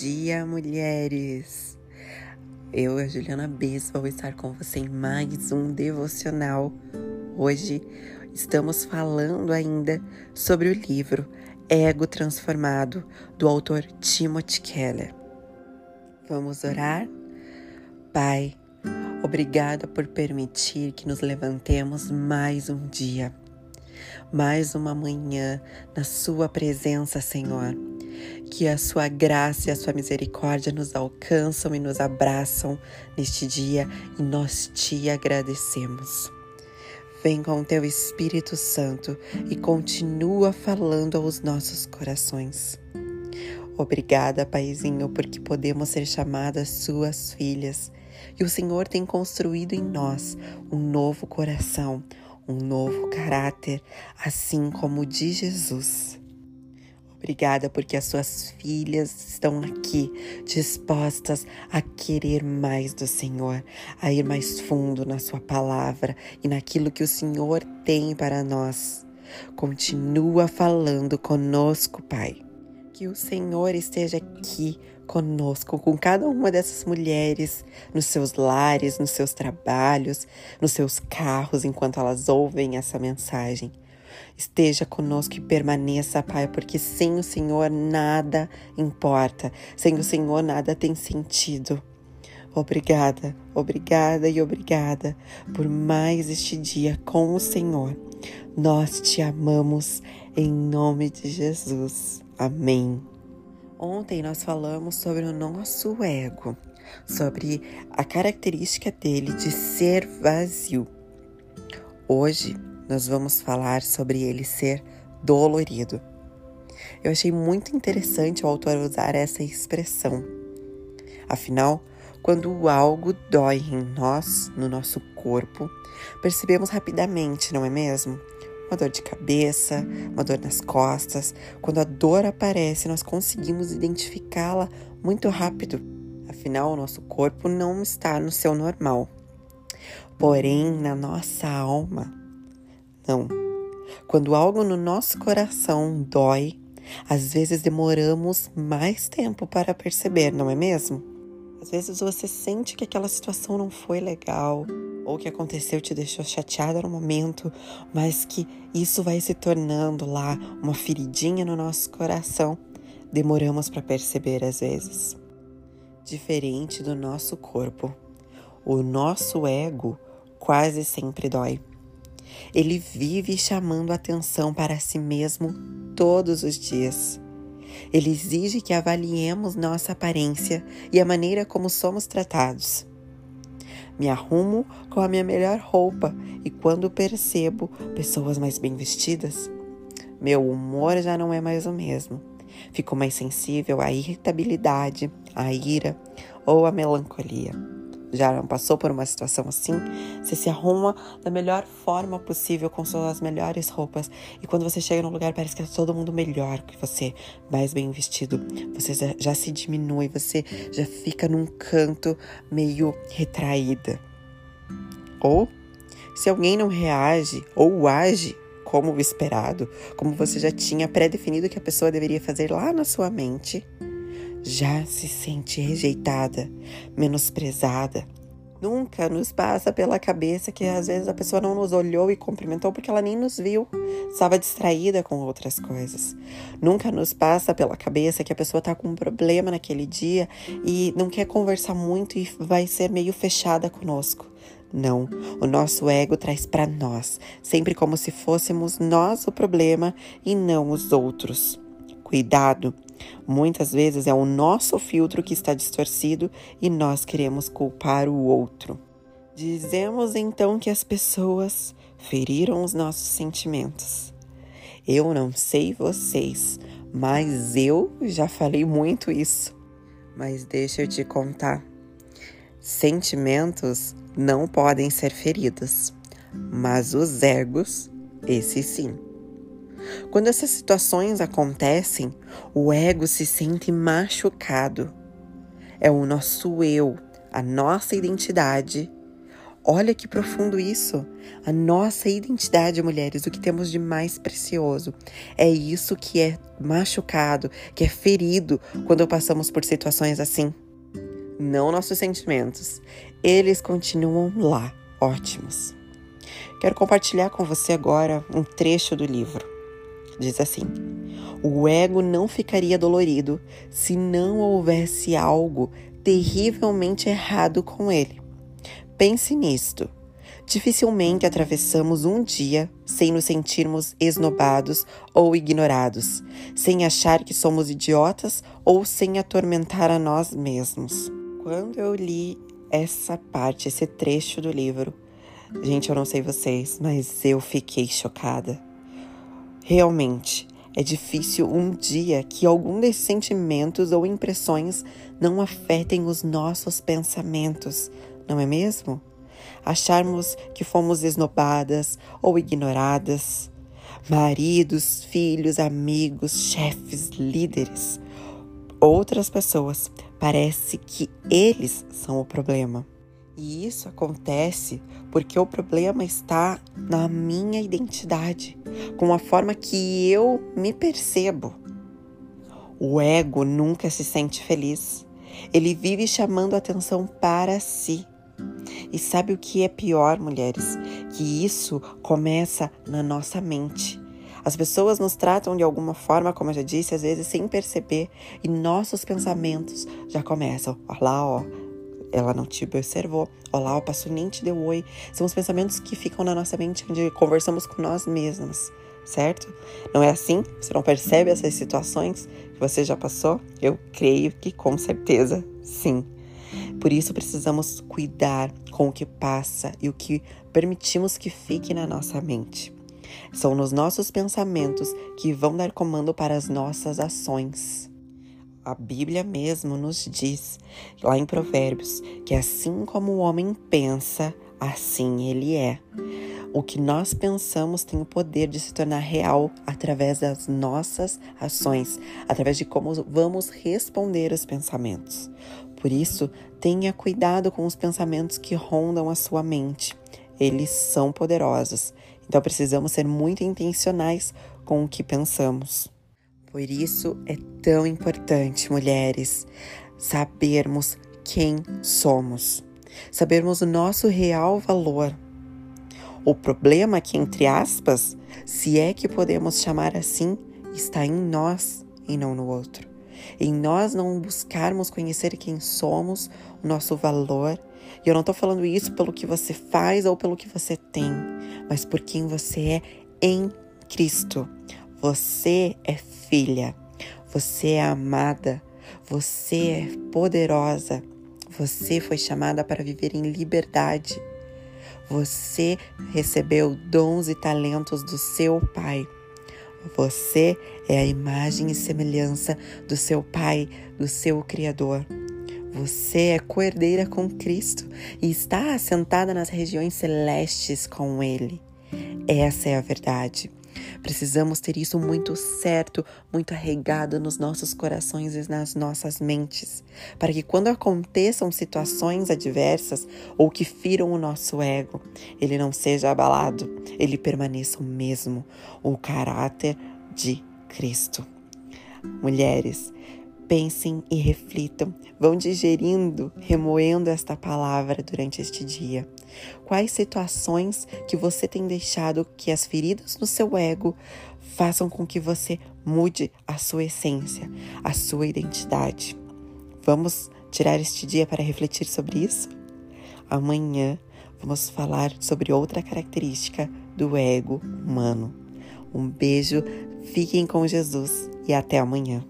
dia, mulheres! Eu, a Juliana Bess, vou estar com você em mais um devocional. Hoje estamos falando ainda sobre o livro Ego Transformado, do autor Timothy Keller. Vamos orar? Pai, obrigada por permitir que nos levantemos mais um dia, mais uma manhã na Sua presença, Senhor que a sua graça e a sua misericórdia nos alcançam e nos abraçam neste dia e nós te agradecemos. Vem com o teu Espírito Santo e continua falando aos nossos corações. Obrigada, Paizinho, porque podemos ser chamadas suas filhas e o Senhor tem construído em nós um novo coração, um novo caráter, assim como o de Jesus. Obrigada porque as suas filhas estão aqui dispostas a querer mais do Senhor, a ir mais fundo na Sua palavra e naquilo que o Senhor tem para nós. Continua falando conosco, Pai. Que o Senhor esteja aqui conosco, com cada uma dessas mulheres, nos seus lares, nos seus trabalhos, nos seus carros, enquanto elas ouvem essa mensagem. Esteja conosco e permaneça, Pai, porque sem o Senhor nada importa, sem o Senhor nada tem sentido. Obrigada, obrigada e obrigada por mais este dia com o Senhor. Nós te amamos em nome de Jesus. Amém. Ontem nós falamos sobre o nosso ego, sobre a característica dele de ser vazio. Hoje nós vamos falar sobre ele ser dolorido. Eu achei muito interessante o autor usar essa expressão. Afinal, quando algo dói em nós, no nosso corpo, percebemos rapidamente, não é mesmo? Uma dor de cabeça, uma dor nas costas. Quando a dor aparece, nós conseguimos identificá-la muito rápido. Afinal, o nosso corpo não está no seu normal. Porém, na nossa alma, Quando algo no nosso coração dói, às vezes demoramos mais tempo para perceber, não é mesmo? Às vezes você sente que aquela situação não foi legal, ou que aconteceu te deixou chateada no momento, mas que isso vai se tornando lá uma feridinha no nosso coração. Demoramos para perceber às vezes. Diferente do nosso corpo, o nosso ego quase sempre dói. Ele vive chamando atenção para si mesmo todos os dias. Ele exige que avaliemos nossa aparência e a maneira como somos tratados. Me arrumo com a minha melhor roupa e quando percebo pessoas mais bem vestidas, meu humor já não é mais o mesmo. Fico mais sensível à irritabilidade, à ira ou à melancolia já não passou por uma situação assim, você se arruma da melhor forma possível com suas melhores roupas. E quando você chega num lugar, parece que tá todo mundo melhor que você, mais bem vestido. Você já, já se diminui, você já fica num canto meio retraída. Ou se alguém não reage ou age como o esperado, como você já tinha pré-definido que a pessoa deveria fazer lá na sua mente, já se sente rejeitada, menosprezada. Nunca nos passa pela cabeça que às vezes a pessoa não nos olhou e cumprimentou porque ela nem nos viu, estava distraída com outras coisas. Nunca nos passa pela cabeça que a pessoa está com um problema naquele dia e não quer conversar muito e vai ser meio fechada conosco. Não, o nosso ego traz para nós, sempre como se fôssemos nós o problema e não os outros. Cuidado, Muitas vezes é o nosso filtro que está distorcido e nós queremos culpar o outro. Dizemos então que as pessoas feriram os nossos sentimentos. Eu não sei vocês, mas eu já falei muito isso. Mas deixa eu te contar. Sentimentos não podem ser feridos, mas os egos, esses sim. Quando essas situações acontecem, o ego se sente machucado. É o nosso eu, a nossa identidade, Olha que profundo isso. A nossa identidade, mulheres, o que temos de mais precioso. É isso que é machucado, que é ferido quando passamos por situações assim. Não nossos sentimentos. Eles continuam lá, ótimos. Quero compartilhar com você agora um trecho do livro. Diz assim: O ego não ficaria dolorido se não houvesse algo terrivelmente errado com ele. Pense nisto. Dificilmente atravessamos um dia sem nos sentirmos esnobados ou ignorados, sem achar que somos idiotas ou sem atormentar a nós mesmos. Quando eu li essa parte, esse trecho do livro, gente, eu não sei vocês, mas eu fiquei chocada. Realmente, é difícil um dia que algum desses sentimentos ou impressões não afetem os nossos pensamentos, não é mesmo? Acharmos que fomos esnobadas ou ignoradas. Maridos, filhos, amigos, chefes, líderes, outras pessoas, parece que eles são o problema. E isso acontece porque o problema está na minha identidade, com a forma que eu me percebo. O ego nunca se sente feliz. Ele vive chamando atenção para si. E sabe o que é pior, mulheres? Que isso começa na nossa mente. As pessoas nos tratam de alguma forma, como eu já disse, às vezes sem perceber, e nossos pensamentos já começam. Olha lá, ó, ela não te observou. Olá, o pastor nem te deu oi. São os pensamentos que ficam na nossa mente onde conversamos com nós mesmas, certo? Não é assim? Você não percebe essas situações que você já passou? Eu creio que com certeza sim. Por isso precisamos cuidar com o que passa e o que permitimos que fique na nossa mente. São nos nossos pensamentos que vão dar comando para as nossas ações. A Bíblia mesmo nos diz, lá em Provérbios, que assim como o homem pensa, assim ele é. O que nós pensamos tem o poder de se tornar real através das nossas ações, através de como vamos responder os pensamentos. Por isso, tenha cuidado com os pensamentos que rondam a sua mente. Eles são poderosos, então precisamos ser muito intencionais com o que pensamos. Por isso é tão importante, mulheres, sabermos quem somos, sabermos o nosso real valor. O problema aqui, entre aspas, se é que podemos chamar assim, está em nós e não no outro. Em nós não buscarmos conhecer quem somos, o nosso valor. E eu não estou falando isso pelo que você faz ou pelo que você tem, mas por quem você é em Cristo. Você é filha, você é amada, você é poderosa, você foi chamada para viver em liberdade. Você recebeu dons e talentos do seu Pai. Você é a imagem e semelhança do seu Pai, do seu Criador. Você é coerdeira com Cristo e está assentada nas regiões celestes com Ele. Essa é a verdade. Precisamos ter isso muito certo, muito arregado nos nossos corações e nas nossas mentes, para que quando aconteçam situações adversas ou que firam o nosso ego, ele não seja abalado, ele permaneça o mesmo, o caráter de Cristo. Mulheres, pensem e reflitam, vão digerindo, remoendo esta palavra durante este dia. Quais situações que você tem deixado que as feridas no seu ego façam com que você mude a sua essência, a sua identidade? Vamos tirar este dia para refletir sobre isso? Amanhã vamos falar sobre outra característica do ego humano. Um beijo, fiquem com Jesus e até amanhã.